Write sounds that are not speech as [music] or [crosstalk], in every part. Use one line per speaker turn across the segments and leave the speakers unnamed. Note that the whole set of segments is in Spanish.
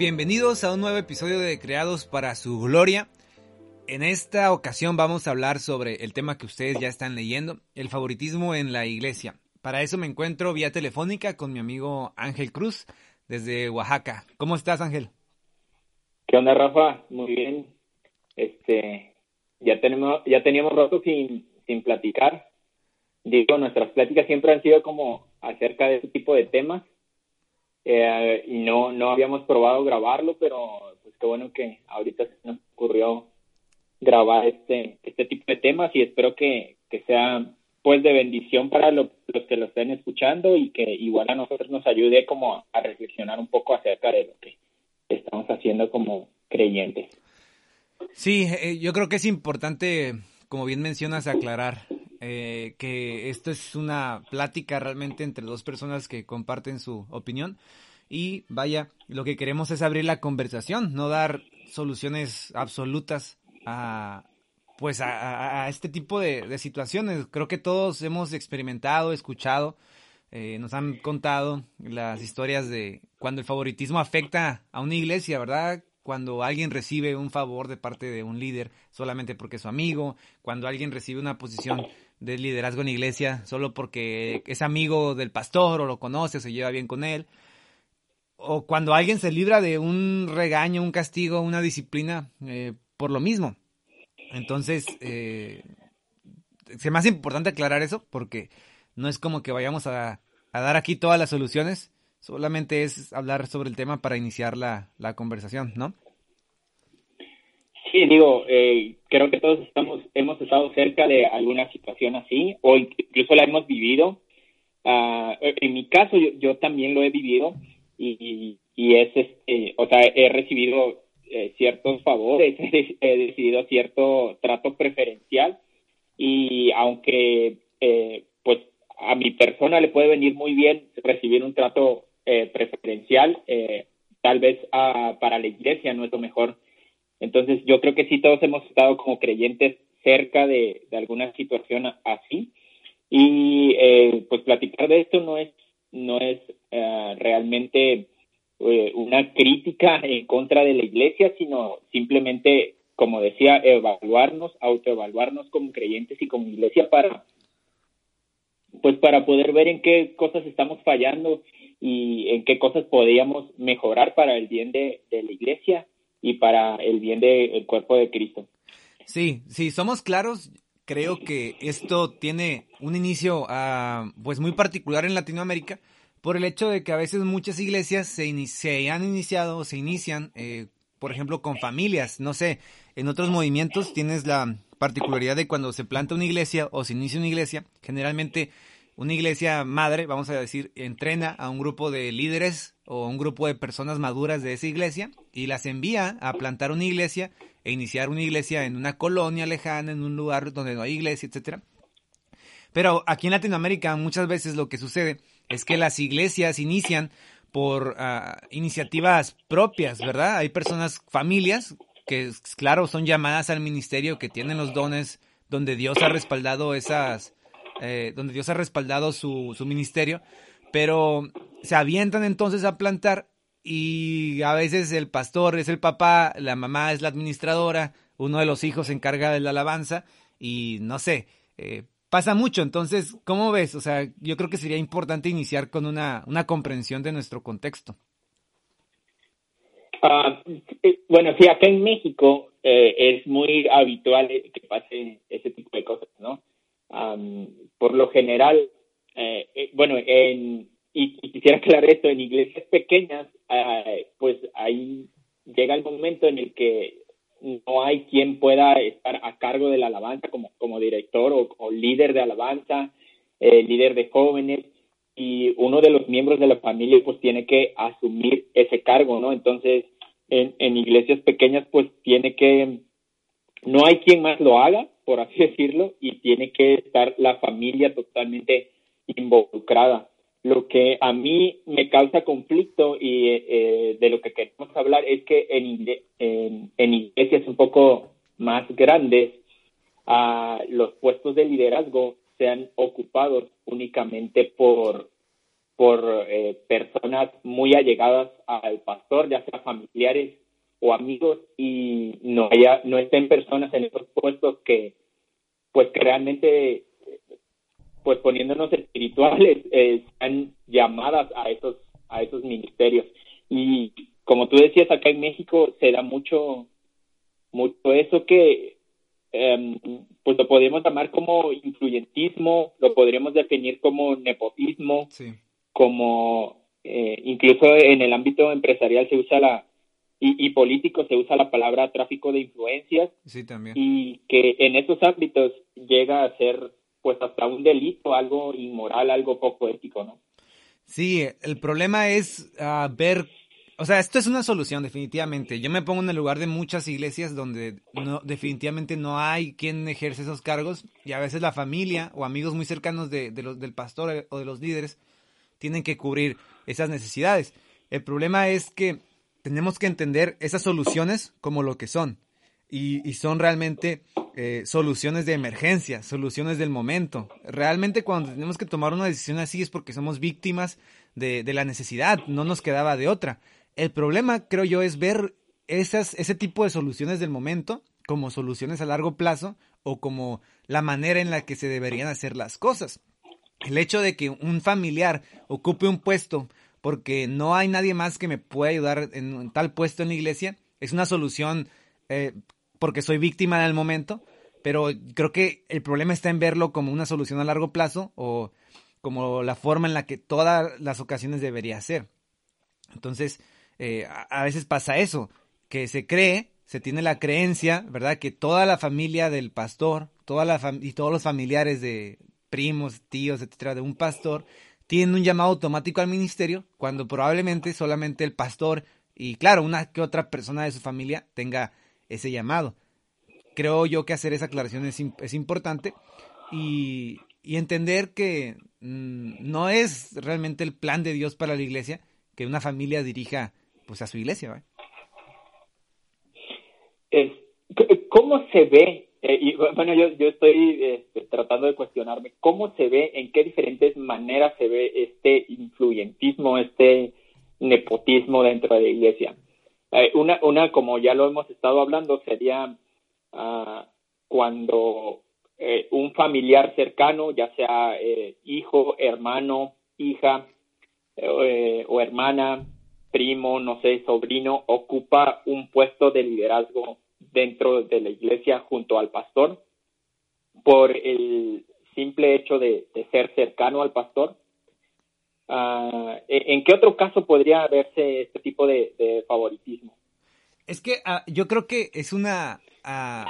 Bienvenidos a un nuevo episodio de Creados para su Gloria. En esta ocasión vamos a hablar sobre el tema que ustedes ya están leyendo, el favoritismo en la iglesia. Para eso me encuentro vía telefónica con mi amigo Ángel Cruz desde Oaxaca. ¿Cómo estás, Ángel?
¿Qué onda, Rafa? Muy bien. Este, ya tenemos, ya teníamos rato sin, sin platicar. Digo, nuestras pláticas siempre han sido como acerca de ese tipo de temas. Eh, y no, no habíamos probado grabarlo, pero pues qué bueno que ahorita se nos ocurrió grabar este, este tipo de temas y espero que, que sea pues de bendición para los que lo estén escuchando y que igual a nosotros nos ayude como a reflexionar un poco acerca de lo que estamos haciendo como creyentes.
Sí, eh, yo creo que es importante, como bien mencionas, aclarar eh, que esto es una plática realmente entre dos personas que comparten su opinión y vaya, lo que queremos es abrir la conversación, no dar soluciones absolutas a pues a, este tipo de, situaciones. Creo que todos hemos experimentado, escuchado, eh, nos han contado las historias de cuando el favoritismo afecta a una iglesia, ¿verdad? Cuando alguien recibe un favor de parte de un líder solamente porque es su amigo, cuando alguien recibe una posición de liderazgo en iglesia solo porque es amigo del pastor o lo conoce o se lleva bien con él, o cuando alguien se libra de un regaño, un castigo, una disciplina eh, por lo mismo. Entonces, eh, se me hace importante aclarar eso porque no es como que vayamos a, dar aquí todas las soluciones, solamente es hablar sobre el tema para iniciar la, la conversación, ¿no?
Sí, digo, eh, creo que todos estamos, hemos estado cerca de alguna situación así, o incluso la hemos vivido. Uh, en mi caso, yo, yo, también lo he vivido y, y es, este, o sea, he recibido eh, ciertos favores, [laughs] he decidido cierto trato preferencial y aunque, eh, pues, a mi persona le puede venir muy bien recibir un trato eh, preferencial, eh, tal vez a, para la iglesia no es lo mejor entonces yo creo que sí todos hemos estado como creyentes cerca de, alguna situación así. Y eh, pues platicar de esto no es no es eh, realmente eh, una crítica en contra de la iglesia sino simplemente como decía evaluarnos autoevaluarnos como creyentes y como iglesia para pues para poder ver en qué cosas estamos fallando y en qué cosas podríamos mejorar para el bien de la iglesia y para el bien del cuerpo de Cristo.
Sí, sí, somos claros. Creo que esto tiene un inicio uh, pues muy particular en Latinoamérica por el hecho de que a veces muchas iglesias se, se han iniciado o se inician, eh, por ejemplo, con familias. No sé, en otros movimientos tienes la particularidad de cuando se planta una iglesia o se inicia una iglesia, generalmente una iglesia madre, vamos a decir, entrena a un grupo de líderes o un grupo de personas maduras de esa iglesia y las envía a plantar una iglesia e iniciar una iglesia en una colonia lejana, en un lugar donde no hay iglesia, etcétera. Pero aquí en Latinoamérica muchas veces lo que sucede es que las iglesias inician por uh, iniciativas propias, ¿verdad? Hay personas, familias, que claro, son llamadas al ministerio, que tienen los dones, donde Dios ha respaldado esas, eh, donde Dios ha respaldado su, su ministerio, pero se avientan entonces a plantar y a veces el pastor es el papá, la mamá es la administradora, uno de los hijos se encarga de la alabanza y no sé, eh, pasa mucho. Entonces, ¿cómo ves? O sea, yo creo que sería importante iniciar con una, una comprensión de nuestro contexto.
Ah, eh, bueno, sí, acá en México es muy habitual que pase ese tipo de cosas, ¿no? por lo general, eh, eh, bueno, en, y, quisiera aclarar esto, en iglesias pequeñas, eh, pues ahí llega el momento en el que no hay quien pueda estar a cargo de la alabanza como, como director o, líder de alabanza, líder de jóvenes, y uno de los miembros de la familia pues tiene que asumir ese cargo, ¿no? Entonces, en, en iglesias pequeñas pues tiene que, no hay quien más lo haga, por así decirlo, y tiene que estar la familia totalmente involucrada. Lo que a mí me causa conflicto y eh, de lo que queremos hablar es que en, iglesias un poco más grandes, los puestos de liderazgo sean ocupados únicamente por, por eh, personas muy allegadas al pastor, ya sea familiares o amigos, y no haya, no estén personas en esos puestos que, pues que realmente, pues poniéndonos espirituales, [laughs] eh, están llamadas a esos, a esos ministerios. Y como tú decías, acá en México se da mucho, mucho eso que Em, pues lo podríamos llamar como influyentismo, lo podríamos definir como nepotismo, como eh, incluso en el ámbito empresarial se usa la y, político se usa la palabra tráfico de influencias
sí, también.
y que en esos ámbitos llega a ser pues hasta un delito, algo inmoral, algo poco ético, ¿no?
Sí, el problema es uh, ver o sea, esto es una solución, definitivamente. Yo me pongo en el lugar de muchas iglesias donde no, definitivamente no hay quien ejerce esos cargos y a veces la familia o amigos muy cercanos de, los, del pastor o de los líderes tienen que cubrir esas necesidades. El problema es que tenemos que entender esas soluciones como lo que son y, son realmente eh, soluciones de emergencia, soluciones del momento. Realmente cuando tenemos que tomar una decisión así es porque somos víctimas de, de la necesidad, no nos quedaba de otra. El problema, creo yo, es ver esas, ese tipo de soluciones del momento como soluciones a largo plazo o como la manera en la que se deberían hacer las cosas. El hecho de que un familiar ocupe un puesto porque no hay nadie más que me pueda ayudar en tal puesto en la iglesia es una solución eh, porque soy víctima en el momento, pero creo que el problema está en verlo como una solución a largo plazo o como la forma en la que todas las ocasiones debería ser. Entonces, eh, a, veces pasa eso, que se cree, se tiene la creencia, ¿verdad? Que toda la familia del pastor, toda la y todos los familiares de primos, tíos, etcétera, de un pastor, tienen un llamado automático al ministerio, cuando probablemente solamente el pastor y, claro, una que otra persona de su familia tenga ese llamado. Creo yo que hacer esa aclaración es, es importante y, y, entender que mm, no es realmente el plan de Dios para la iglesia que una familia dirija pues a su iglesia.
¿Cómo se ve? Eh, y, bueno, yo, yo estoy este, tratando de cuestionarme, ¿cómo se ve, en qué diferentes maneras se ve este influyentismo, este nepotismo dentro de la iglesia? Eh, una, una, como ya lo hemos estado hablando, sería uh, cuando eh, un familiar cercano, ya sea hijo, hermano, hija o hermana, primo, no sé, sobrino, ocupa un puesto de liderazgo dentro de la iglesia junto al pastor por el simple hecho de, ser cercano al pastor. Ah, ¿En qué otro caso podría verse este tipo de, favoritismo?
Es que ah, yo creo que es una, ah,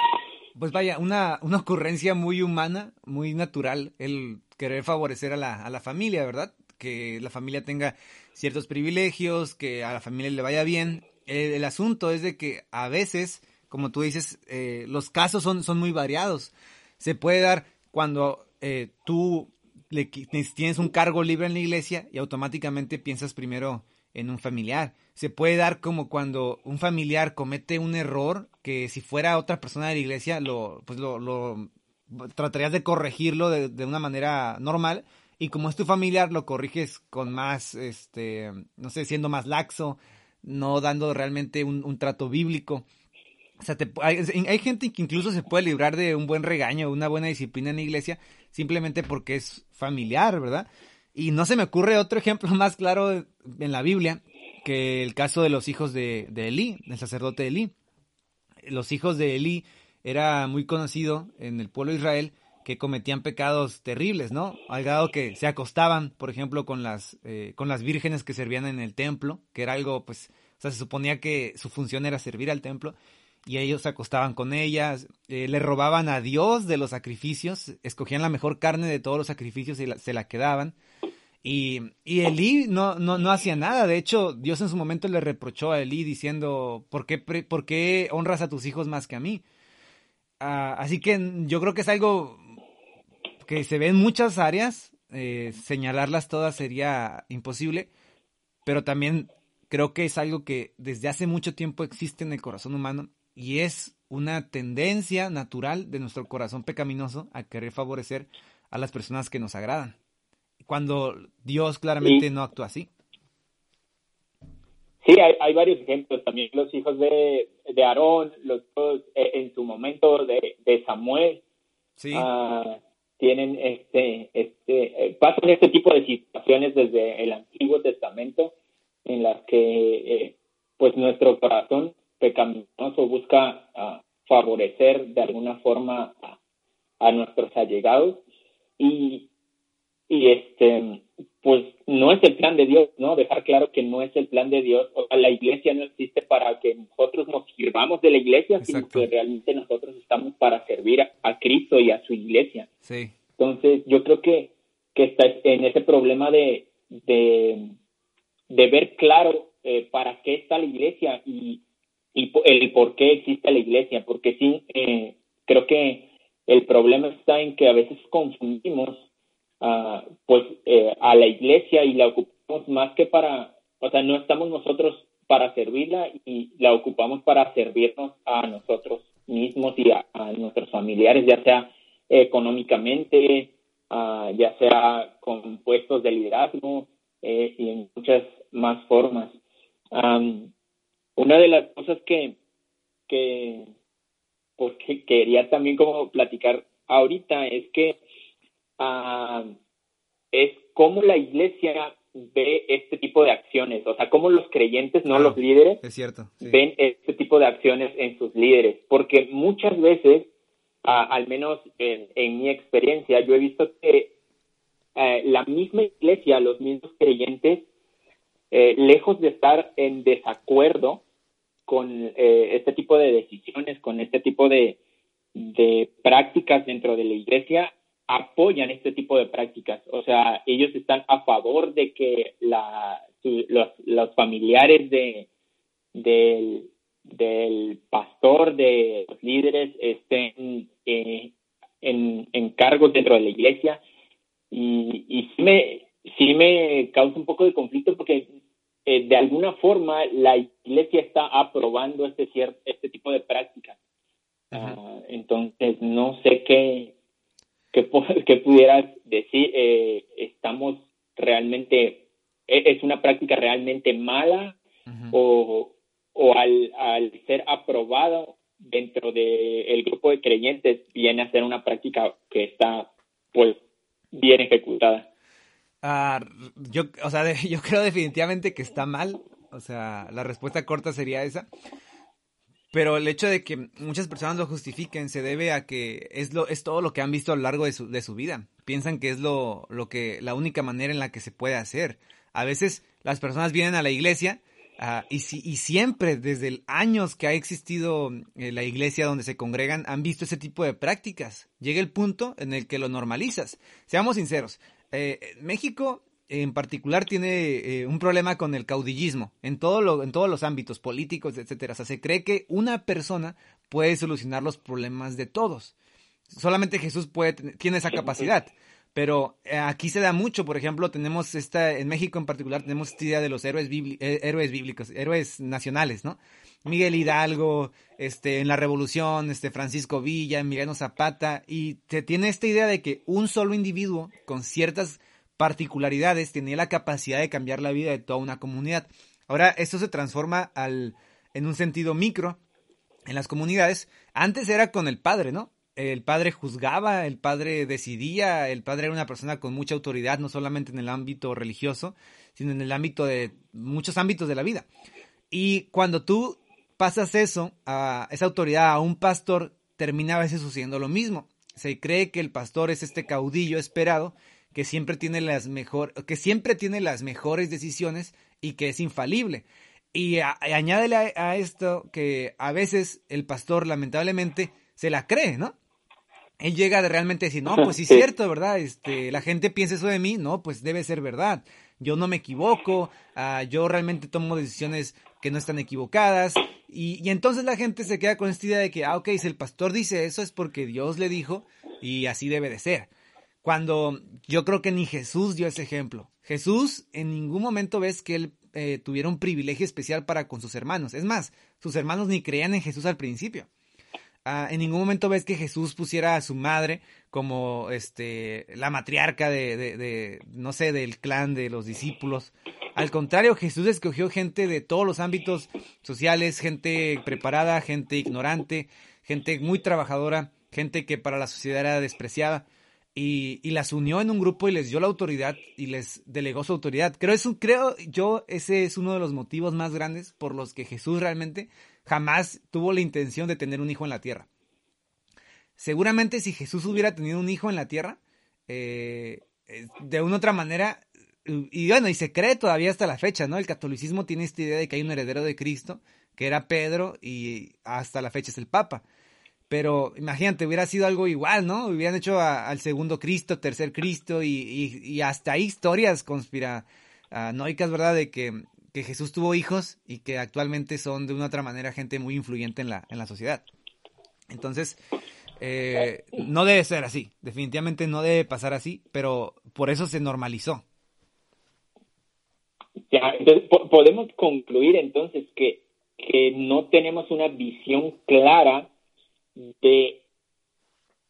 pues vaya, una, una ocurrencia muy humana, muy natural, el querer favorecer a la, a la familia, ¿verdad? Que la familia tenga ciertos privilegios, que a la familia le vaya bien. El, asunto es de que a veces, como tú dices, eh, los casos son, son muy variados. Se puede dar cuando eh, tú le, tienes un cargo libre en la iglesia y automáticamente piensas primero en un familiar. Se puede dar como cuando un familiar comete un error que si fuera otra persona de la iglesia lo, pues lo, lo tratarías de corregirlo de, de una manera normal, y como es tu familiar, lo corriges con más, este, no sé, siendo más laxo, no dando realmente un, trato bíblico. O sea, hay, gente que incluso se puede librar de un buen regaño, una buena disciplina en la iglesia, simplemente porque es familiar, ¿verdad? Y no se me ocurre otro ejemplo [laughs] más claro en la Biblia que el caso de los hijos de, de Elí, del sacerdote Elí. Los hijos de Elí era muy conocido en el pueblo de Israel que cometían pecados terribles, ¿no? Al grado que se acostaban, por ejemplo, con las, eh, con las vírgenes que servían en el templo, que era algo, pues, o sea, se suponía que su función era servir al templo, y ellos se acostaban con ellas, eh, le robaban a Dios de los sacrificios, escogían la mejor carne de todos los sacrificios y se la quedaban. Y, y Elí no, no, no hacía nada. De hecho, Dios en su momento le reprochó a Elí diciendo, ¿por qué, por qué honras a tus hijos más que a mí? Ah, así que yo creo que es algo que se ve en muchas áreas, eh, señalarlas todas sería imposible, pero también creo que es algo que desde hace mucho tiempo existe en el corazón humano y es una tendencia natural de nuestro corazón pecaminoso a querer favorecer a las personas que nos agradan. cuando Dios claramente no actúa así.
Sí, hay, varios ejemplos. También los hijos de, de Aarón, los hijos eh, en su momento de, de Samuel, sí. Ah, tienen este, este, eh, pasan este tipo de situaciones desde el Antiguo Testamento en las que, eh, pues, nuestro corazón pecaminoso busca ah, favorecer de alguna forma a, a nuestros allegados y, y este pues no es el plan de Dios, ¿no? Dejar claro que no es el plan de Dios. O sea, la iglesia no existe para que nosotros nos sirvamos de la iglesia, sino que realmente nosotros estamos para servir a, Cristo y a su iglesia.
Sí.
Entonces, yo creo que, que está en ese problema de, de, de ver claro eh, para qué está la iglesia y, y el por qué existe la iglesia, porque sí, eh, creo que el problema está en que a veces confundimos pues eh, a la iglesia y la ocupamos más que para, o sea, no estamos nosotros para servirla y la ocupamos para servirnos a nosotros mismos y a, nuestros familiares, ya sea económicamente, ya sea con puestos de liderazgo eh, y en muchas más formas. Una de las cosas que, que porque quería también como platicar ahorita es que es cómo la iglesia ve este tipo de acciones, o sea, cómo los creyentes, no los líderes,
es cierto,
ven este tipo de acciones en sus líderes, porque muchas veces, al menos en, mi experiencia, yo he visto que eh, la misma iglesia, los mismos creyentes, eh, lejos de estar en desacuerdo con eh, este tipo de decisiones, con este tipo de, prácticas dentro de la iglesia, apoyan este tipo de prácticas. O sea, ellos están a favor de que los, familiares de, del, del pastor, de los líderes, estén eh, en, en cargos dentro de la iglesia. Y, y sí, me, sí me causa un poco de conflicto porque eh, de alguna forma la iglesia está aprobando este, este tipo de prácticas. Ah, entonces, no sé qué, que, [laughs] que pudieras decir, eh, estamos realmente, e, es una práctica realmente mala o, o al, al ser aprobado dentro del el grupo de creyentes viene a ser una práctica que está pues bien ejecutada.
Ah, yo, o sea, [laughs] yo creo definitivamente que está mal. O sea, la respuesta corta sería esa. Pero el hecho de que muchas personas lo justifiquen se debe a que es, lo, es todo lo que han visto a lo largo de su, de su vida. Piensan que es lo, lo que, la única manera en la que se puede hacer. A veces las personas vienen a la iglesia uh, y, si, y siempre, desde años que ha existido eh, la iglesia donde se congregan, han visto ese tipo de prácticas. Llega el punto en el que lo normalizas. Seamos sinceros, eh, México en particular tiene eh, un problema con el caudillismo en, todo lo, en todos los ámbitos políticos, etcétera. O sea, se cree que una persona puede solucionar los problemas de todos. Solamente Jesús puede, tiene esa capacidad. Pero eh, aquí se da mucho, por ejemplo, tenemos esta, en México en particular, tenemos esta idea de los héroes, eh, héroes bíblicos, héroes nacionales, ¿no? Miguel Hidalgo, este, en la Revolución, este, Francisco Villa, Emiliano Zapata, y se tiene esta idea de que un solo individuo con ciertas particularidades tenía la capacidad de cambiar la vida de toda una comunidad. Ahora esto se transforma al, en un sentido micro en las comunidades. Antes era con el padre, ¿no? El padre juzgaba, el padre decidía, el padre era una persona con mucha autoridad, no solamente en el ámbito religioso, sino en el ámbito de muchos ámbitos de la vida. Y cuando tú pasas eso, a esa autoridad a un pastor, termina a veces sucediendo lo mismo. Se cree que el pastor es este caudillo esperado que siempre tiene las mejor, que siempre tiene las mejores decisiones y que es infalible. Y añádele a, esto que a veces el pastor lamentablemente se la cree, ¿no? Él llega de realmente decir, no, pues sí es cierto, ¿verdad? Este, la gente piensa eso de mí, no, pues debe ser verdad. Yo no me equivoco, ah, yo realmente tomo decisiones que no están equivocadas. Y, entonces la gente se queda con esta idea de que, ah, ok, si el pastor dice eso es porque Dios le dijo y así debe de ser. Cuando yo creo que ni Jesús dio ese ejemplo. Jesús en ningún momento ves que él eh, tuviera un privilegio especial para con sus hermanos. Es más, sus hermanos ni creían en Jesús al principio. Ah, en ningún momento ves que Jesús pusiera a su madre como este la matriarca de, de, no sé, del clan de los discípulos. Al contrario, Jesús escogió gente de todos los ámbitos sociales, gente preparada, gente ignorante, gente muy trabajadora, gente que para la sociedad era despreciada. Y, las unió en un grupo y les dio la autoridad y les delegó su autoridad. Creo, es creo yo ese es uno de los motivos más grandes por los que Jesús realmente jamás tuvo la intención de tener un hijo en la tierra. Seguramente si Jesús hubiera tenido un hijo en la tierra, eh, eh, de una otra manera, y bueno, y se cree todavía hasta la fecha, ¿no? El catolicismo tiene esta idea de que hay un heredero de Cristo, que era Pedro, y hasta la fecha es el Papa. Pero imagínate, hubiera sido algo igual, ¿no? Hubieran hecho al segundo Cristo, tercer Cristo, y, hasta hay historias conspiranoicas, ¿verdad? De que que Jesús tuvo hijos y que actualmente son de una otra manera gente muy influyente en la, en la sociedad. Entonces, eh, no debe ser así, definitivamente no debe pasar así, pero por eso se normalizó.
Podemos concluir entonces que, que no tenemos una visión clara de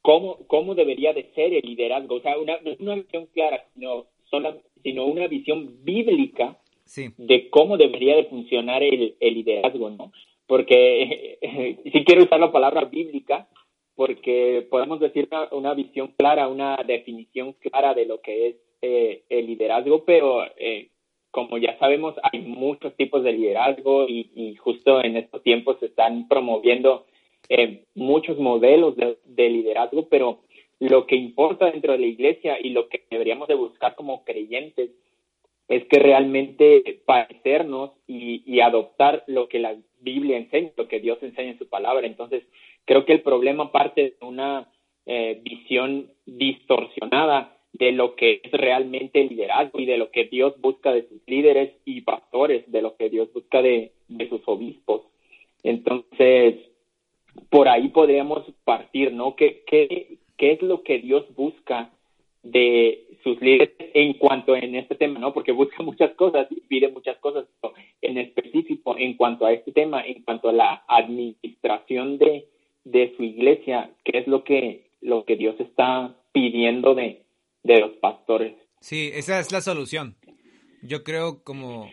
cómo, cómo debería de ser el liderazgo, o sea, una, una visión clara, sino, sino una visión bíblica de cómo debería de funcionar el, liderazgo, ¿no? Porque [laughs] si quiero usar la palabra bíblica, porque podemos decir una, visión clara, una definición clara de lo que es eh, el liderazgo, pero eh, como ya sabemos, hay muchos tipos de liderazgo y, justo en estos tiempos se están promoviendo eh, muchos modelos de, de, liderazgo, pero lo que importa dentro de la iglesia y lo que deberíamos de buscar como creyentes es que realmente parecernos y, adoptar lo que la Biblia enseña, lo que Dios enseña en su palabra. Entonces, creo que el problema parte de una eh, visión distorsionada de lo que es realmente el liderazgo y de lo que Dios busca de sus líderes y pastores, de lo que Dios busca de, sus obispos. Entonces, por ahí podríamos partir, ¿no? ¿Qué, qué, qué es lo que Dios busca de sus líderes en cuanto en este tema, ¿no? Porque busca [laughs] muchas cosas y pide muchas cosas, pero en específico en cuanto a este tema, en cuanto a la administración de, de su iglesia, ¿qué es lo que, lo que Dios está pidiendo de, de los pastores?
Sí, esa es la solución. Yo creo como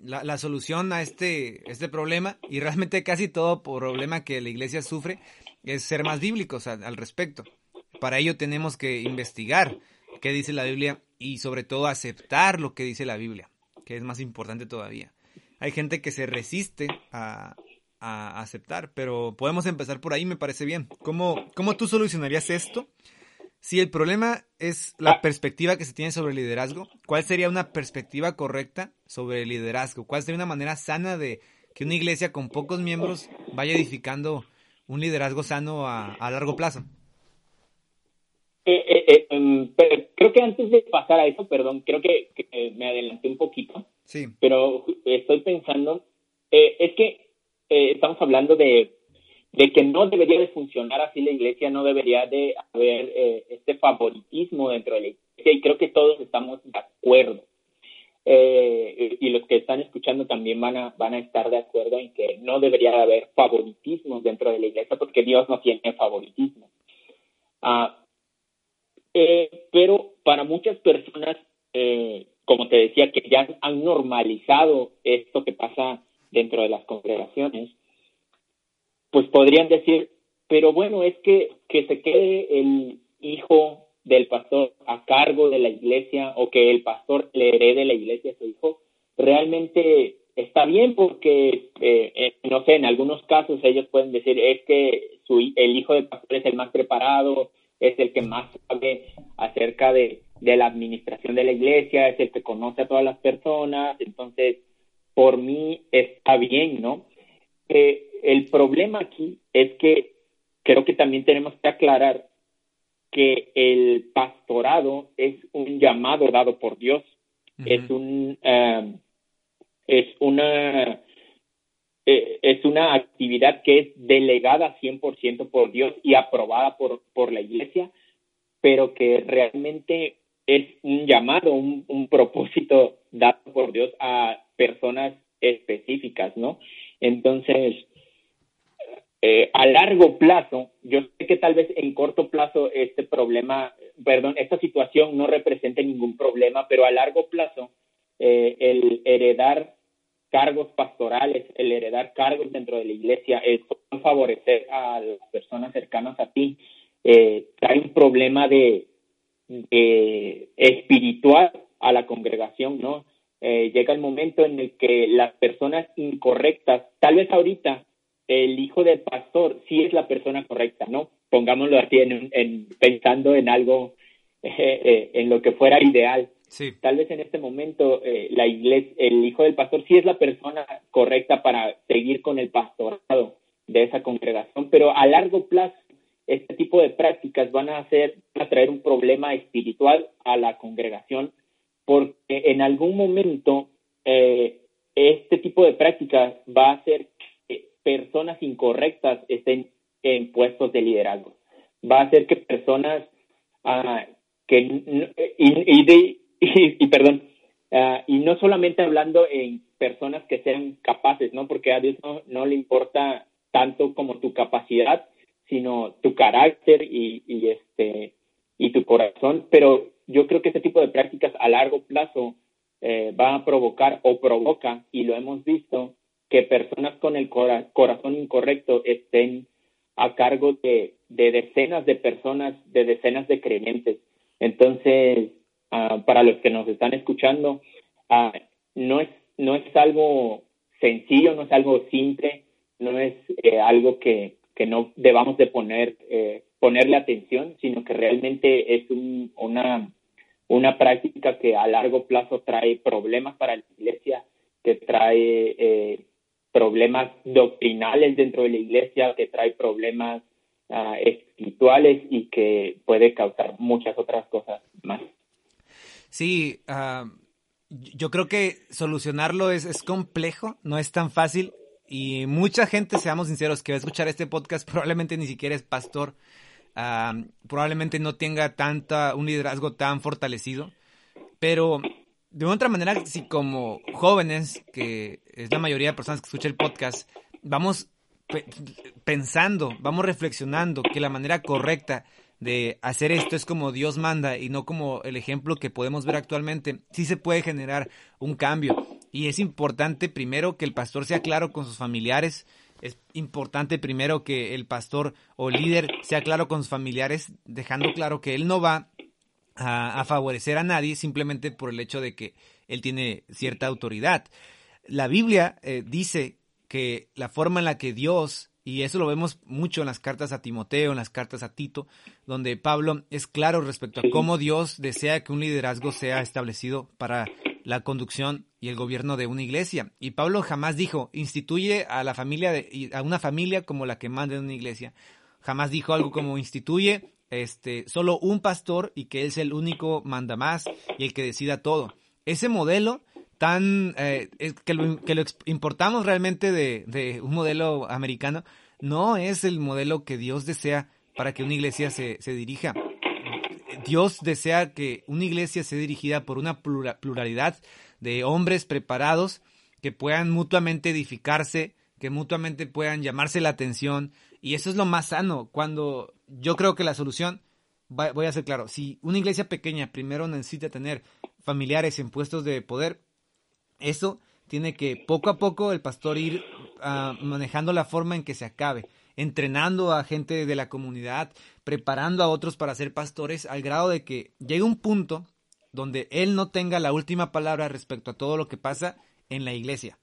la, la, solución a este, este problema, y realmente casi todo problema que la iglesia sufre, es ser más bíblicos al respecto. Para ello tenemos que investigar qué dice la Biblia y sobre todo aceptar lo que dice la Biblia, que es más importante todavía. Hay gente que se resiste a, aceptar, pero podemos empezar por ahí, me parece bien. ¿Cómo, ¿Cómo tú solucionarías esto? Si el problema es la perspectiva que se tiene sobre el liderazgo, ¿cuál sería una perspectiva correcta sobre el liderazgo? ¿Cuál sería una manera sana de que una iglesia con pocos miembros vaya edificando un liderazgo sano a largo plazo?
Eh, eh, eh, em, creo que antes de pasar a eso, perdón, creo que, me adelanté un poquito.
Sí.
Pero estoy pensando, es que estamos hablando de, de que no debería de funcionar así la iglesia, no debería de haber este favoritismo dentro de la iglesia y creo que todos estamos de acuerdo. y los que están escuchando también van a, van a estar de acuerdo en que no debería de haber favoritismo dentro de la iglesia porque Dios no tiene favoritismo. Ah, eh, pero para muchas personas, eh, como te decía, que ya han normalizado esto que pasa dentro de las congregaciones, pues podrían decir, pero bueno, es que, que se quede el hijo del pastor a cargo de la iglesia o que el pastor le herede la iglesia a su hijo, realmente está bien porque, eh, no sé, en algunos casos ellos pueden decir, es que su, el hijo del pastor es el más preparado, es el que más sabe acerca de, la administración de la iglesia, es el que conoce a todas las personas, entonces por mí está bien, ¿no? Eh, el problema aquí es que creo que también tenemos que aclarar que el pastorado es un llamado dado por Dios, es un eh, es una eh, es una actividad que es delegada 100% por Dios y aprobada por, por la iglesia, pero que realmente es un llamado, un, propósito dado por Dios a personas específicas, ¿no? Entonces, eh, a largo plazo, yo sé que tal vez en corto plazo este problema, perdón, esta situación no represente ningún problema, pero a largo plazo eh, el heredar cargos pastorales, el heredar cargos dentro de la iglesia, el favorecer a las personas cercanas a ti, eh, trae un problema de, espiritual a la congregación, ¿no? Eh, llega el momento en el que las personas incorrectas, tal vez ahorita el hijo del pastor sí es la persona correcta, ¿no? Pongámoslo así, en, pensando en algo, [laughs] eh, en lo que fuera ideal. Sí. Tal vez en este momento la iglesia, el hijo del pastor sí es la persona correcta para seguir con el pastorado de esa congregación, pero a largo plazo este tipo de prácticas van a hacer, a traer un problema espiritual a la congregación, porque en algún momento eh, este tipo de prácticas va a hacer que personas incorrectas estén en puestos de liderazgo. Va a hacer que personas ah, que [laughs] perdón ah, y no solamente hablando en personas que sean capaces, ¿no? Porque a Dios no, no le importa tanto como tu capacidad, sino tu carácter y, este y tu corazón, pero yo creo que este tipo de prácticas a largo plazo eh, van a provocar o provoca, y lo hemos visto, que personas con el corazón incorrecto estén a cargo de, decenas de personas, de decenas de creyentes. Entonces, ah, para los que nos están escuchando, ah, no, es, no es algo sencillo, no es algo simple, no es eh, algo que, que no debamos de poner, eh, ponerle atención, sino que realmente es una, una práctica que a largo plazo trae problemas para la iglesia, que trae eh, problemas doctrinales dentro de la iglesia, que trae problemas ah, espirituales y que puede causar muchas otras cosas.
Sí, ah, yo creo que solucionarlo es, es complejo, no es tan fácil. Y mucha gente, seamos sinceros, que va a escuchar este podcast [laughs] probablemente ni siquiera es pastor, probablemente no tenga tanta, un liderazgo tan fortalecido, pero de otra manera, si como jóvenes, que es la mayoría de personas que escuchan el podcast, vamos pensando, vamos reflexionando que la manera correcta de hacer esto es como Dios manda y no como el ejemplo que podemos ver actualmente, sí se puede generar un cambio. Y es importante primero que el pastor sea claro con sus familiares. Es importante primero que el pastor o líder sea claro con sus familiares, dejando claro que él no va a, favorecer a nadie simplemente por el hecho de que él tiene cierta autoridad. La Biblia eh, dice que la forma en la que Dios, y eso lo vemos mucho en las cartas a Timoteo, en las cartas a Tito, donde Pablo es claro respecto a cómo Dios desea que un liderazgo sea establecido para la conducción y el gobierno de una iglesia. Y Pablo jamás dijo, instituye a la familia, de, a una familia como la que manda en una iglesia. Jamás dijo algo como instituye este, solo un pastor y que es el único manda más y el que decida todo. Ese modelo tan, eh, que, lo, que, lo, importamos realmente de, de, un modelo americano, no es el modelo que Dios desea para que una iglesia se, se dirija. Dios desea que una iglesia sea dirigida por una pluralidad de hombres preparados que puedan mutuamente edificarse, que mutuamente puedan llamarse la atención. Y eso es lo más sano. Cuando yo creo que la solución, voy a ser claro, si una iglesia pequeña primero necesita tener familiares en puestos de poder, eso tiene que poco a poco el pastor ir ah, manejando la forma en que se acabe entrenando a gente de la comunidad, preparando a otros para ser pastores, al grado de que llegue un punto donde él no tenga la última palabra respecto a todo lo que pasa en la iglesia.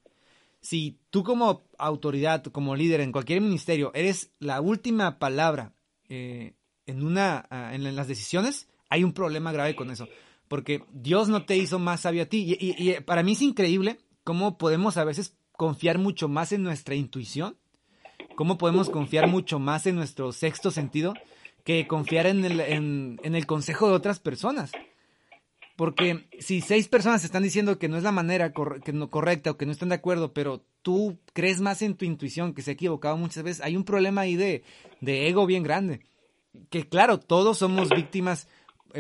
Si tú como autoridad, como líder en cualquier ministerio, eres la última palabra eh, en, una, ah, en las decisiones, hay un problema grave con eso. Porque Dios no te hizo más sabio a ti. y para mí es increíble cómo podemos a veces confiar mucho más en nuestra intuición ¿Cómo podemos confiar mucho más en nuestro sexto sentido que confiar en el, en, el consejo de otras personas? Porque si seis personas están diciendo que no es la manera que no, correcta o que no están de acuerdo, pero tú crees más en tu intuición, que se ha equivocado muchas veces, hay un problema ahí de, de ego bien grande. Que claro, todos somos víctimas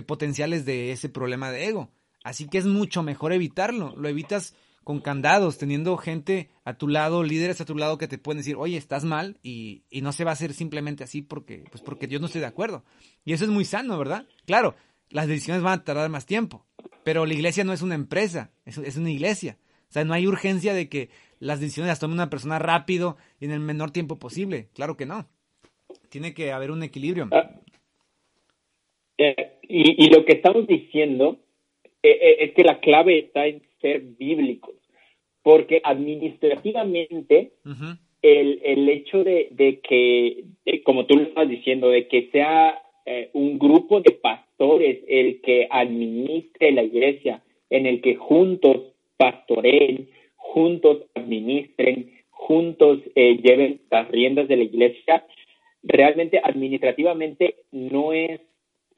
potenciales de ese problema de ego. Así que es mucho mejor evitarlo. Lo evitas con candados, teniendo gente a tu lado, líderes a tu lado que te pueden decir, oye, estás mal y, y no se va a hacer simplemente así porque, pues porque yo no estoy de acuerdo. Y eso es muy sano, ¿verdad? Claro, las decisiones van a tardar más tiempo, pero la iglesia no es una empresa, es, es una iglesia. O sea, no hay urgencia de que las decisiones las tome una persona rápido y en el menor tiempo posible. Claro que no. Tiene que haber un equilibrio.
Eh, y, y, lo que estamos diciendo eh, eh, es que la clave está en ser bíblicos, porque administrativamente el, el, hecho de, de que, como tú lo estás diciendo, de que sea eh, un grupo de pastores el que administre la iglesia, en el que juntos pastoreen, juntos administren, juntos lleven las riendas de la iglesia, realmente administrativamente no es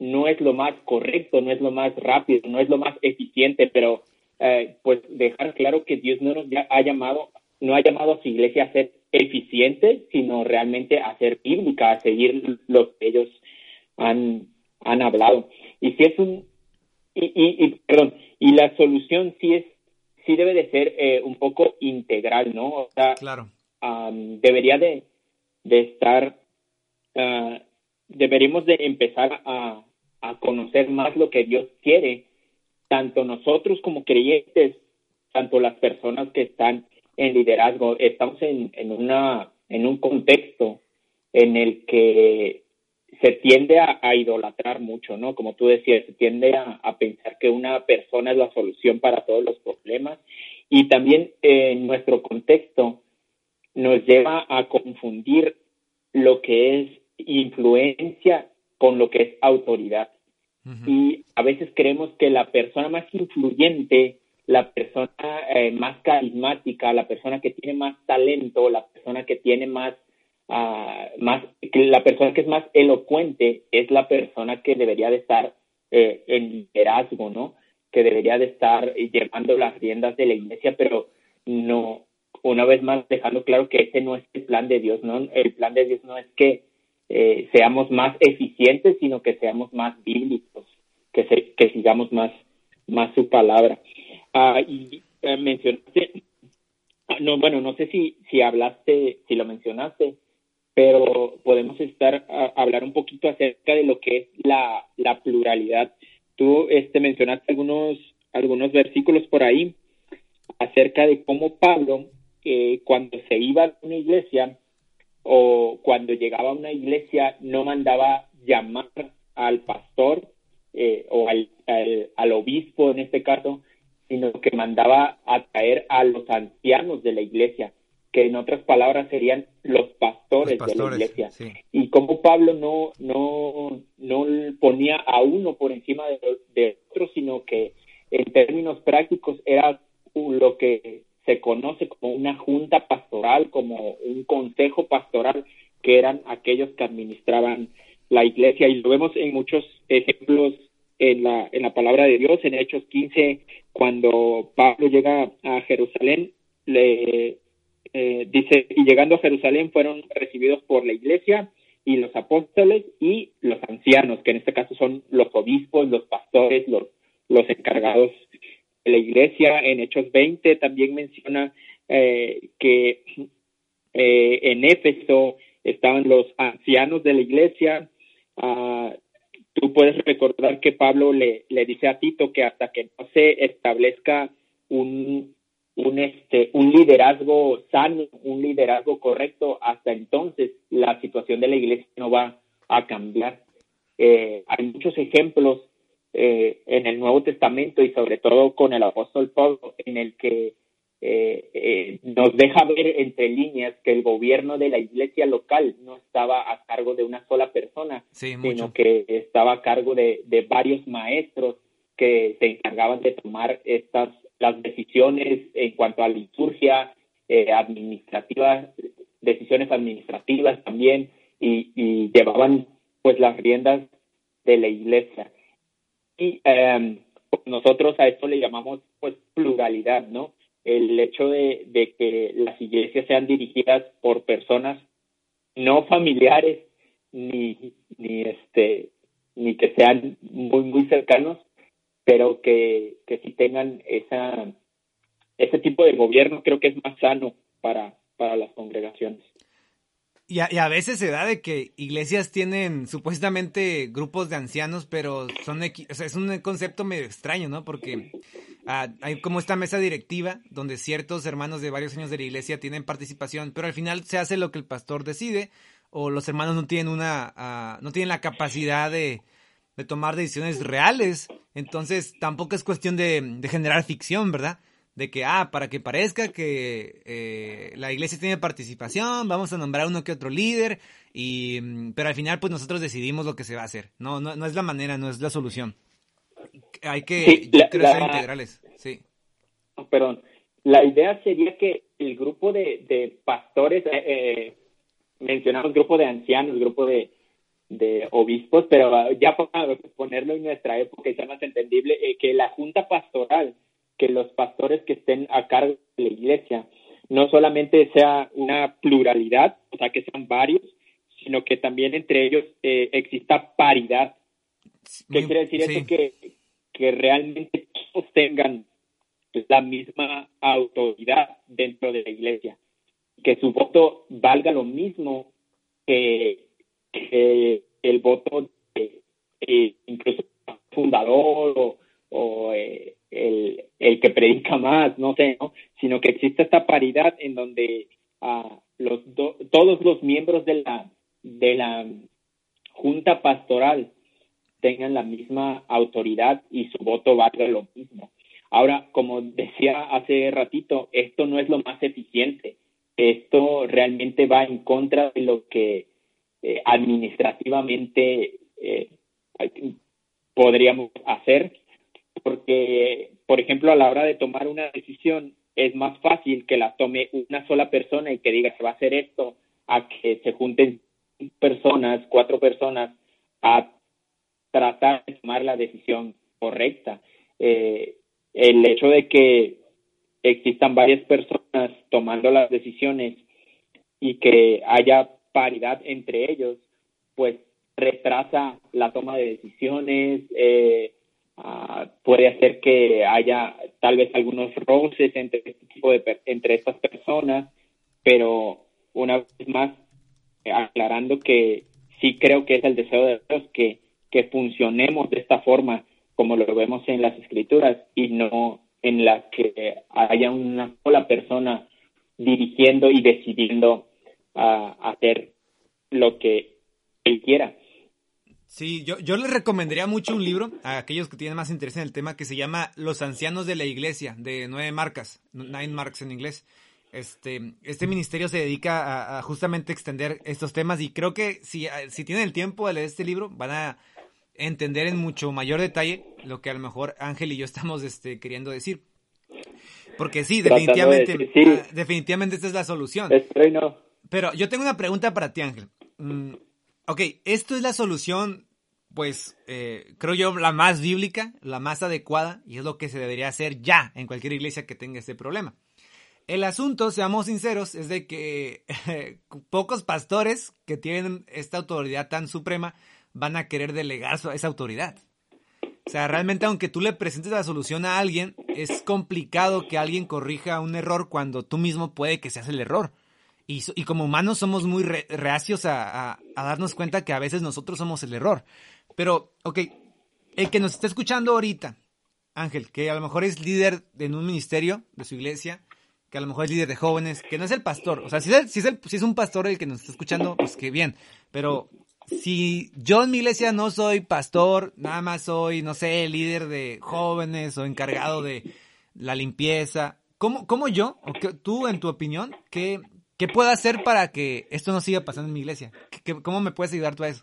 no es lo más correcto, no es lo más rápido, no es lo más eficiente, pero eh, pues dejar claro que Dios no nos ha llamado, no ha llamado a su iglesia a ser eficiente, sino realmente a ser bíblica, a seguir lo que ellos han, han hablado. Y si es un, y, y, perdón, y la solución sí es, sí debe de ser eh, un poco integral, ¿no? O sea,
claro.
debería de, de estar, uh, deberíamos de empezar a, a conocer más lo que Dios quiere, tanto nosotros como creyentes, tanto las personas que están en liderazgo, estamos en, en, una, en un contexto en el que se tiende a, idolatrar mucho, ¿no? Como tú decías, se tiende a, pensar que una persona es la solución para todos los problemas y también en nuestro contexto nos lleva a confundir lo que es influencia con lo que es autoridad. Y a veces creemos que la persona más influyente, la persona eh, más carismática, la persona que tiene más talento, la persona que tiene más, uh, más, la persona que es más elocuente es la persona que debería de estar eh, en liderazgo, ¿no? Que debería de estar llevando las riendas de la iglesia, pero no, una vez más dejando claro que ese no es el plan de Dios, ¿no? El plan de Dios no es que eh, seamos más eficientes, sino que seamos más bíblicos, que, que sigamos más, más su palabra. Ah, y eh, mencionaste, ah, no, bueno, no sé si, si hablaste, si lo mencionaste, pero podemos estar a, hablar un poquito acerca de lo que es la, la pluralidad. Tú este, mencionaste algunos, algunos versículos por ahí acerca de cómo Pablo, eh, cuando se iba a una iglesia, o cuando llegaba a una iglesia no mandaba llamar al pastor eh, o al, al, obispo en este caso, sino que mandaba a traer a los ancianos de la iglesia, que en otras palabras serían los pastores, de la iglesia. Y como Pablo no, no, no ponía a uno por encima de, de otro, sino que en términos prácticos era lo que se conoce como una junta pastoral, como un consejo pastoral, que eran aquellos que administraban la iglesia. Y lo vemos en muchos ejemplos en la, en la palabra de Dios, en Hechos 15, cuando Pablo llega a Jerusalén, le eh, dice, y llegando a Jerusalén fueron recibidos por la iglesia y los apóstoles y los ancianos, que en este caso son los obispos, los pastores, los, los encargados la iglesia en Hechos 20 también menciona eh, que eh, en Éfeso estaban los ancianos de la iglesia. Uh, tú puedes recordar que Pablo le, le dice a Tito que hasta que no se establezca un, un, este, un liderazgo sano, un liderazgo correcto, hasta entonces la situación de la iglesia no va a cambiar. Eh, hay muchos ejemplos eh, en el Nuevo Testamento y sobre todo con el apóstol Pablo, en el que eh, eh, nos deja ver entre líneas que el gobierno de la iglesia local no estaba a cargo de una sola persona, sino que estaba a cargo de, de, varios maestros que se encargaban de tomar estas las decisiones en cuanto a liturgia eh, administrativa, decisiones administrativas también y, y llevaban pues las riendas de la iglesia. Y em, nosotros a esto le llamamos pues pluralidad, ¿no? El hecho de, de que las iglesias sean dirigidas por personas no familiares ni, ni este ni que sean muy muy cercanos pero que, que sí tengan esa ese tipo de gobierno creo que es más sano para, para las congregaciones.
Y a, veces se da de que iglesias tienen supuestamente grupos de ancianos, pero son es un concepto medio extraño, ¿no? Porque ah, hay como esta mesa directiva donde ciertos hermanos de varios años de la iglesia tienen participación, pero al final se hace lo que el pastor decide o los hermanos no tienen una ah, no tienen la capacidad de, de, tomar decisiones reales, entonces tampoco es cuestión de, de generar ficción, ¿verdad? De que, ah, para que parezca que eh, la iglesia tiene participación, vamos a nombrar uno que otro líder, y, mm, pero al final pues nosotros decidimos lo que se va a hacer. No, no, no es la manera, no es la solución. Hay que, ser integrales, sí.
Perdón, la idea sería que el grupo de, de pastores, eh, eh, mencionamos grupo de ancianos, grupo de, de obispos, pero ya para ponerlo en nuestra época y sea más entendible, eh, que la junta pastoral que los pastores que estén a cargo de la iglesia no solamente sea una pluralidad, o sea, que sean varios, sino que también entre ellos eh, exista paridad. ¿Qué quiere decir eso? Que, que realmente todos tengan la misma autoridad dentro de la iglesia, que su voto valga lo mismo que, el voto de eh, incluso fundador o, o eh, el, el que predica más, no sé, ¿no? sino que existe esta paridad en donde uh, los todos los miembros de la, de la junta pastoral tengan la misma autoridad y su voto valga lo mismo. Ahora, como decía hace ratito, esto no es lo más eficiente. Esto realmente va en contra de lo que eh, administrativamente eh, podríamos hacer porque, por ejemplo, a la hora de tomar una decisión es más fácil que la tome una sola persona y que diga se va a hacer esto a que se junten personas, cuatro personas a tratar de tomar la decisión correcta. Eh, el hecho de que existan varias personas tomando las decisiones y que haya paridad entre ellos, pues retrasa la toma de decisiones, eh, Ah, puede hacer que haya tal vez algunos roces entre este tipo de entre estas personas, pero una vez más aclarando que sí creo que es el deseo de Dios que, que funcionemos de esta forma como lo vemos en las escrituras y no en la que haya una sola persona dirigiendo y decidiendo a hacer lo que él quiera.
Sí, yo, yo les recomendaría mucho un libro a aquellos que tienen más interés en el tema que se llama Los Ancianos de la Iglesia, de nueve marcas, nine marks en inglés. Este, este ministerio se dedica a, justamente extender estos temas y creo que si, si tienen el tiempo de leer este libro van a entender en mucho mayor detalle lo que a lo mejor Ángel y yo estamos este, queriendo decir. Porque sí, definitivamente, ah, definitivamente esta es la solución. Pero yo tengo una pregunta para ti, Ángel. Ok, esto es la solución, pues eh, creo yo, la más bíblica, la más adecuada, y es lo que se debería hacer ya en cualquier iglesia que tenga este problema. El asunto, seamos sinceros, es de que [laughs] pocos pastores que tienen esta autoridad tan suprema van a querer delegar esa autoridad. O sea, realmente aunque tú le presentes la solución a alguien, es complicado que alguien corrija un error cuando tú mismo puede que seas el error. Y, como humanos somos muy reacios a, darnos cuenta que a veces nosotros somos el error. Pero, ok, el que nos está escuchando ahorita, Ángel, que a lo mejor es líder en un ministerio de su iglesia, que a lo mejor es líder de jóvenes, que no es el pastor. O sea, si es, si es, un pastor el que nos está escuchando, pues qué bien. Pero si yo en mi iglesia no soy pastor, nada más soy, no sé, líder de jóvenes o encargado de la limpieza, ¿cómo, cómo yo, o tú en tu opinión, qué, ¿Qué puedo hacer para que esto no siga pasando en mi iglesia? ¿Cómo me puedes ayudar tú a eso?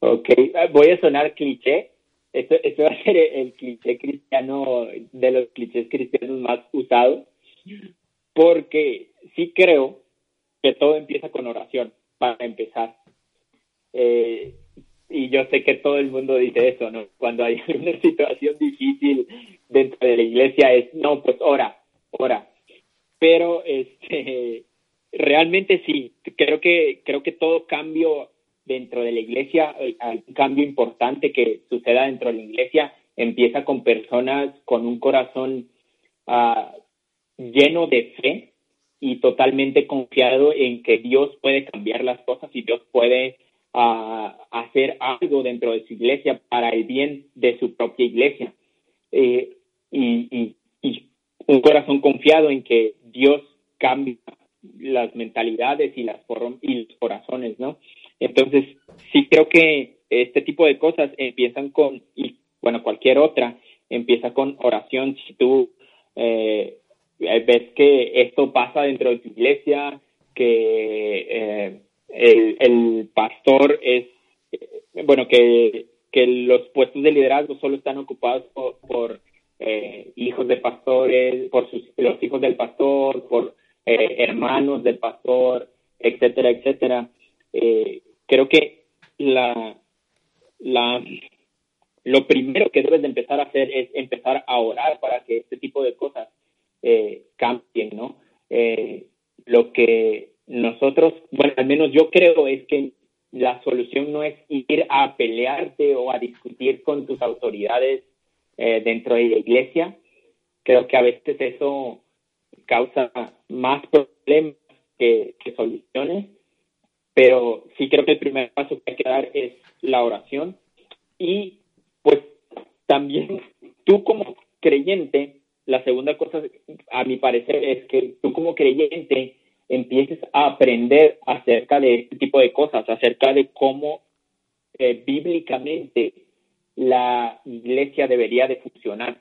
Ok, ah, voy a sonar cliché. Esto, va a ser el cliché cristiano, de los clichés cristianos más usados, porque sí creo que todo empieza con oración, para empezar. Eh, y yo sé que todo el mundo dice eso, ¿no? Cuando hay [laughs] una situación difícil dentro de la iglesia es, no, pues ora, ora pero este realmente sí creo que creo que todo cambio dentro de la iglesia un cambio importante que suceda dentro de la iglesia empieza con personas con un corazón ah, lleno de fe y totalmente confiado en que Dios puede cambiar las cosas y Dios puede ah, hacer algo dentro de su iglesia para el bien de su propia iglesia. Eh, y, un corazón confiado en que Dios cambia las mentalidades y, las, y los corazones, ¿no? Entonces, sí creo que este tipo de cosas empiezan con, y bueno, cualquier otra, empieza con oración. Si tú eh, ves que esto pasa dentro de tu iglesia, que eh, el, pastor es, eh, bueno, que los puestos de liderazgo solo están ocupados por, eh, hijos de pastores, por sus, los hijos del pastor, por hermanos del pastor, etcétera, etcétera. creo que la, la, lo primero que debes de empezar a hacer es empezar a orar para que este tipo de cosas eh, cambien, ¿no? Eh, lo que nosotros, bueno, al menos yo creo es que la solución no es ir a pelearte o a discutir con tus autoridades eh, dentro de la iglesia. Creo que a veces eso causa más problemas que, soluciones, pero sí creo que el primer paso que hay que dar es la oración y pues también tú como creyente la segunda cosa, a mi parecer, es que tú como creyente empieces a aprender acerca de este tipo de cosas, acerca de cómo eh, bíblicamente la iglesia debería de funcionar,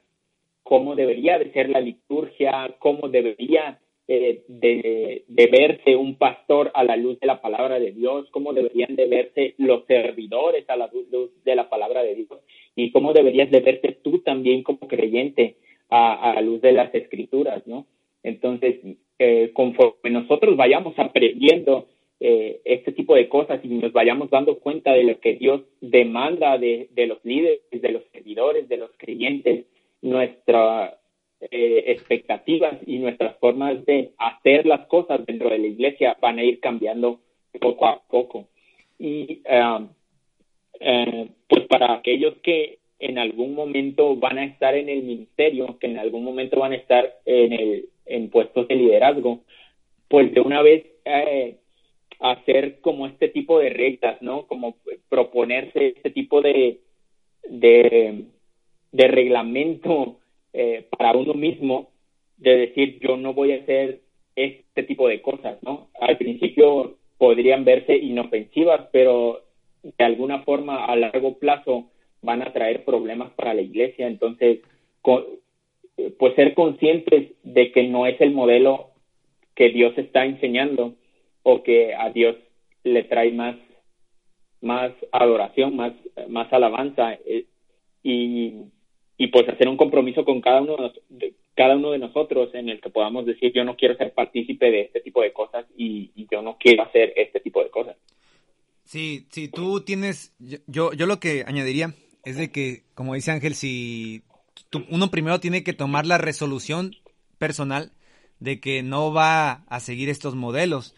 cómo debería de ser la liturgia, cómo debería eh, de, de, verse un pastor a la luz de la palabra de Dios, cómo deberían de verse los servidores a la luz de la palabra de Dios y cómo deberías de verte tú también como creyente a, la luz de las escrituras, ¿no? Entonces, eh, conforme nosotros vayamos aprendiendo eh, este tipo de cosas y nos vayamos dando cuenta de lo que Dios demanda de, los líderes, de los servidores, de los creyentes, nuestras eh, expectativas y nuestras formas de hacer las cosas dentro de la iglesia van a ir cambiando poco a poco. Y um, pues para aquellos que en algún momento van a estar en el ministerio, que en algún momento van a estar en, el, en puestos de liderazgo, pues de una vez eh, hacer como este tipo de reglas, ¿no? Como proponerse este tipo de, de, reglamento eh, para uno mismo, de decir yo no voy a hacer este tipo de cosas, ¿no? Al principio podrían verse inofensivas, pero de alguna forma a largo plazo van a traer problemas para la iglesia. Entonces, pues ser conscientes de que no es el modelo que Dios está enseñando o que a Dios le trae más, más adoración, más, más alabanza eh, y, y pues hacer un compromiso con cada uno de, cada uno de nosotros en el que podamos decir yo no quiero ser partícipe de este tipo de cosas y, y yo no quiero hacer este tipo de cosas.
Sí, si tú tienes, yo, yo lo que añadiría es de que, como dice Ángel, si uno primero tiene que tomar la resolución personal de que no va a seguir estos modelos.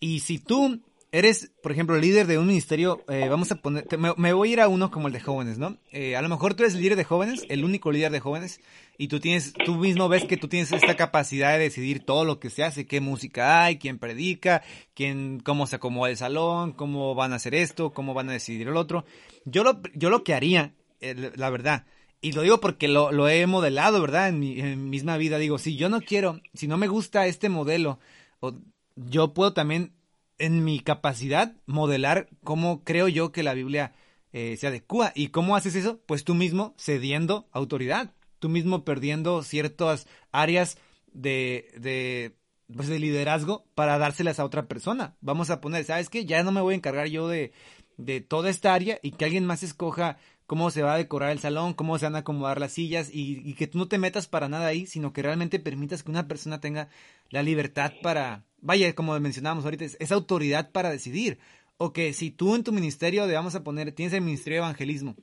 Y si tú eres, por ejemplo, líder de un ministerio, eh, vamos a poner, me, voy a ir a uno como el de jóvenes, ¿no? Eh, a lo mejor tú eres líder de jóvenes, el único líder de jóvenes, y tú tienes, tú mismo ves que tú tienes esta capacidad de decidir todo lo que se hace, qué música hay, quién predica, quién, cómo se acomoda el salón, cómo van a hacer esto, cómo van a decidir el otro. Yo lo, yo lo que haría, eh, la verdad, y lo digo porque lo, lo he modelado, ¿verdad? En mi, en misma vida, digo, si yo no quiero, si no me gusta este modelo, o, yo puedo también en mi capacidad modelar cómo creo yo que la Biblia eh, se adecua. ¿Y cómo haces eso? Pues tú mismo cediendo autoridad, tú mismo perdiendo ciertas áreas de, de, pues de liderazgo para dárselas a otra persona. Vamos a poner, ¿sabes qué? Ya no me voy a encargar yo de, de toda esta área y que alguien más escoja cómo se va a decorar el salón, cómo se van a acomodar las sillas y, y, que tú no te metas para nada ahí, sino que realmente permitas que una persona tenga la libertad para, vaya, como mencionábamos ahorita, es, autoridad para decidir. O que si tú en tu ministerio, de, vamos a poner, tienes el ministerio de evangelismo,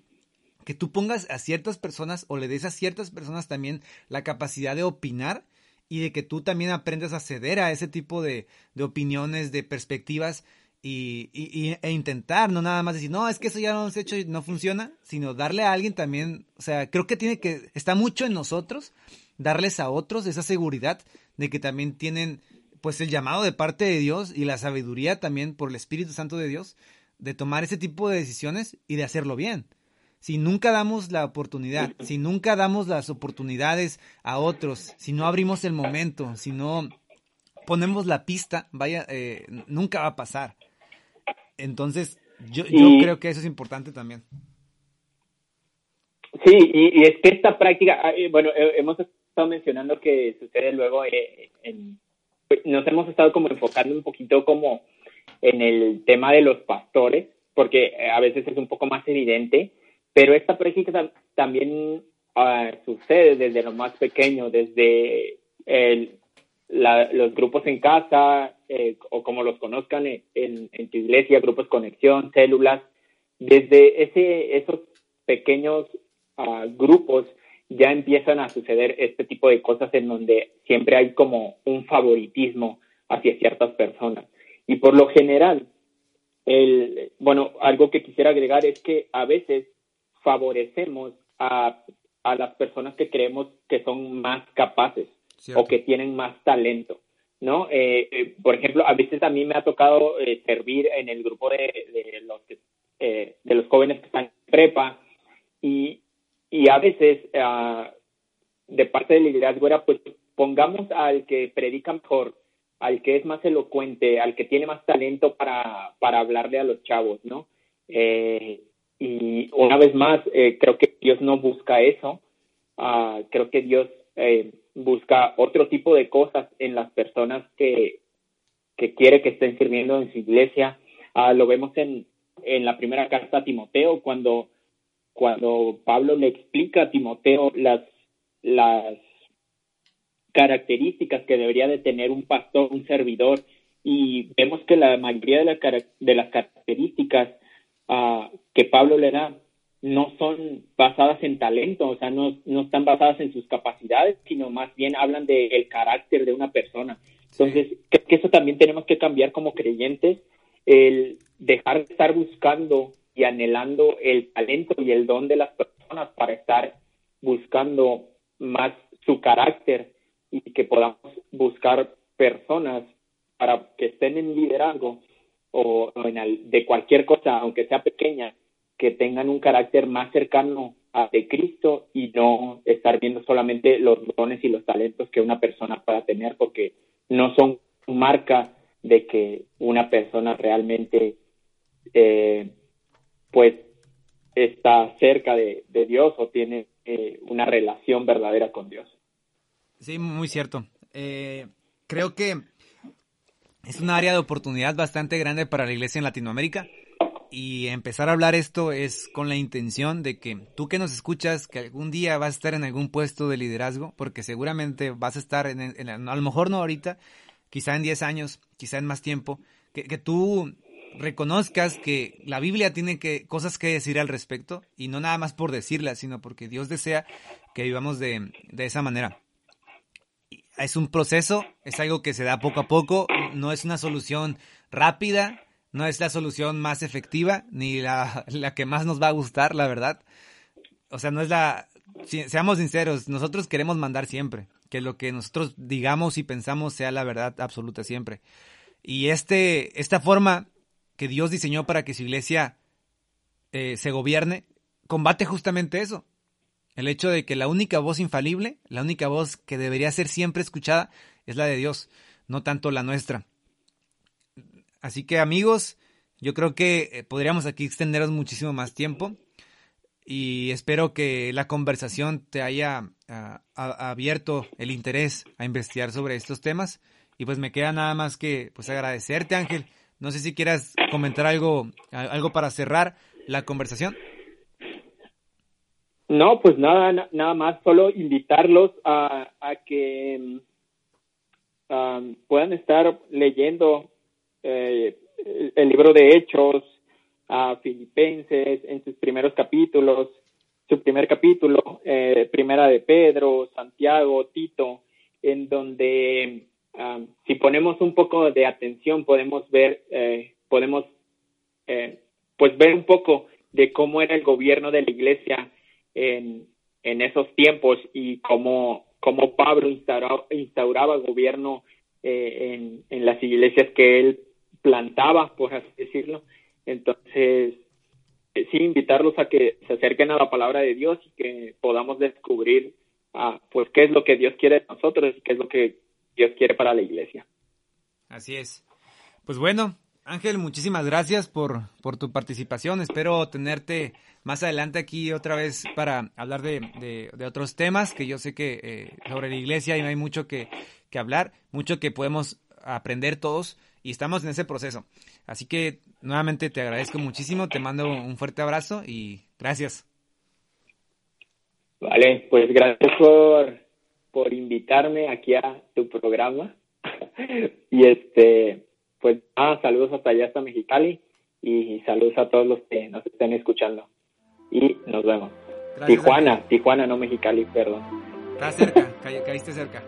que tú pongas a ciertas personas o le des a ciertas personas también la capacidad de opinar y de que tú también aprendas a ceder a ese tipo de, de opiniones, de perspectivas y, e intentar, no nada más decir, no, es que eso ya lo hemos hecho y no funciona, sino darle a alguien también, o sea, creo que tiene que, está mucho en nosotros darles a otros esa seguridad de que también tienen pues el llamado de parte de Dios y la sabiduría también por el Espíritu Santo de Dios de tomar ese tipo de decisiones y de hacerlo bien. Si nunca damos la oportunidad, si nunca damos las oportunidades a otros, si no abrimos el momento, si no ponemos la pista, vaya, eh, nunca va a pasar. Entonces, yo, yo creo que eso es importante también.
Sí, y, es que esta práctica, ah, eh, bueno, hemos estado mencionando que sucede luego eh, en, nos hemos estado como enfocando un poquito como en el tema de los pastores, porque a veces es un poco más evidente, pero esta práctica también ah, sucede desde lo más pequeño, desde los grupos en casa eh, o como los conozcan en, en, tu iglesia, grupos conexión, células, desde ese, esos pequeños uh, grupos ya empiezan a suceder este tipo de cosas en donde siempre hay como un favoritismo hacia ciertas personas. Y por lo general, el, bueno, algo que quisiera agregar es que a veces favorecemos a, a las personas que creemos que son más capaces o que tienen más talento, ¿no? Eh, eh, por ejemplo, a veces a mí me ha tocado eh, servir en el grupo de, de los, de los jóvenes que están en prepa y, y a veces ah, de parte del liderazgo era pues pongamos al que predica mejor, al que es más elocuente, al que tiene más talento para, para hablarle a los chavos, ¿no? y una vez más, creo que Dios no busca eso. Ah, creo que Dios eh, busca otro tipo de cosas en las personas que, que quiere que estén sirviendo en su iglesia. Ah, lo vemos en, en la primera carta a Timoteo, cuando, cuando Pablo le explica a Timoteo las, las características que debería de tener un pastor, un servidor, y vemos que la mayoría de, la, de las características uh, que Pablo le da no son basadas en talento, o sea, no, no están basadas en sus capacidades, sino más bien hablan del carácter de una persona. Entonces, creo que eso también tenemos que cambiar como creyentes, el dejar de estar buscando y anhelando el talento y el don de las personas para estar buscando más su carácter y que podamos buscar personas para que estén en liderazgo o, en de cualquier cosa, aunque sea pequeña, que tengan un carácter más cercano a de Cristo y no estar viendo solamente los dones y los talentos que una persona pueda tener, porque no son marca de que una persona realmente eh, pues está cerca de, Dios o tiene eh, una relación verdadera con Dios.
Sí, muy cierto. Eh, creo que es un área de oportunidad bastante grande para la iglesia en Latinoamérica y empezar a hablar esto es con la intención de que tú que nos escuchas, que algún día vas a estar en algún puesto de liderazgo, porque seguramente vas a estar en, a lo mejor no ahorita, quizá en 10 años, quizá en más tiempo, que, que tú reconozcas que la Biblia tiene que, cosas que decir al respecto y no nada más por decirlas, sino porque Dios desea que vivamos de, de esa manera. Es un proceso, es algo que se da poco a poco, no es una solución rápida, no es la solución más efectiva ni la, que más nos va a gustar, la verdad. O sea, no es la... seamos sinceros, nosotros queremos mandar siempre, que lo que nosotros digamos y pensamos sea la verdad absoluta siempre. Y este, esta forma que Dios diseñó para que su iglesia eh, se gobierne, combate justamente eso. El hecho de que la única voz infalible, la única voz que debería ser siempre escuchada, es la de Dios, no tanto la nuestra. Así que amigos, yo creo que eh, podríamos aquí extenderos muchísimo más tiempo y espero que la conversación te haya ah, abierto el interés a investigar sobre estos temas y pues me queda nada más que pues agradecerte Ángel. No sé si quieras comentar algo, algo para cerrar la conversación.
No, pues nada, nada más, solo invitarlos a, que mm, ah, puedan estar leyendo eh, el libro de Hechos a Filipenses en sus primeros capítulos, su primer capítulo, eh, Primera de Pedro, Santiago, Tito, en donde ah, si ponemos un poco de atención podemos ver, eh, podemos pues ver un poco de cómo era el gobierno de la iglesia en, en esos tiempos y cómo cómo Pablo instauraba, instauraba gobierno eh, en, en las iglesias que él plantaba, por así decirlo. Entonces, eh, sí, invitarlos a que se acerquen a la palabra de Dios y que podamos descubrir ah, pues qué es lo que Dios quiere de nosotros y qué es lo que Dios quiere para la iglesia.
Así es. Pues bueno, Ángel, muchísimas gracias por, por tu participación. Espero tenerte más adelante aquí otra vez para hablar de, de, otros temas que yo sé que eh, sobre la iglesia hay mucho que, que hablar, mucho que podemos aprender todos y estamos en ese proceso. Así que nuevamente te agradezco muchísimo, te mando un fuerte abrazo y gracias.
Vale, pues gracias por, por invitarme aquí a tu programa. [laughs] y este, pues ah, saludos hasta allá, hasta Mexicali, y saludos a todos los que nos estén escuchando. Y nos vemos. Tijuana, Tijuana, no Mexicali, perdón.
Estás cerca, caíste cerca.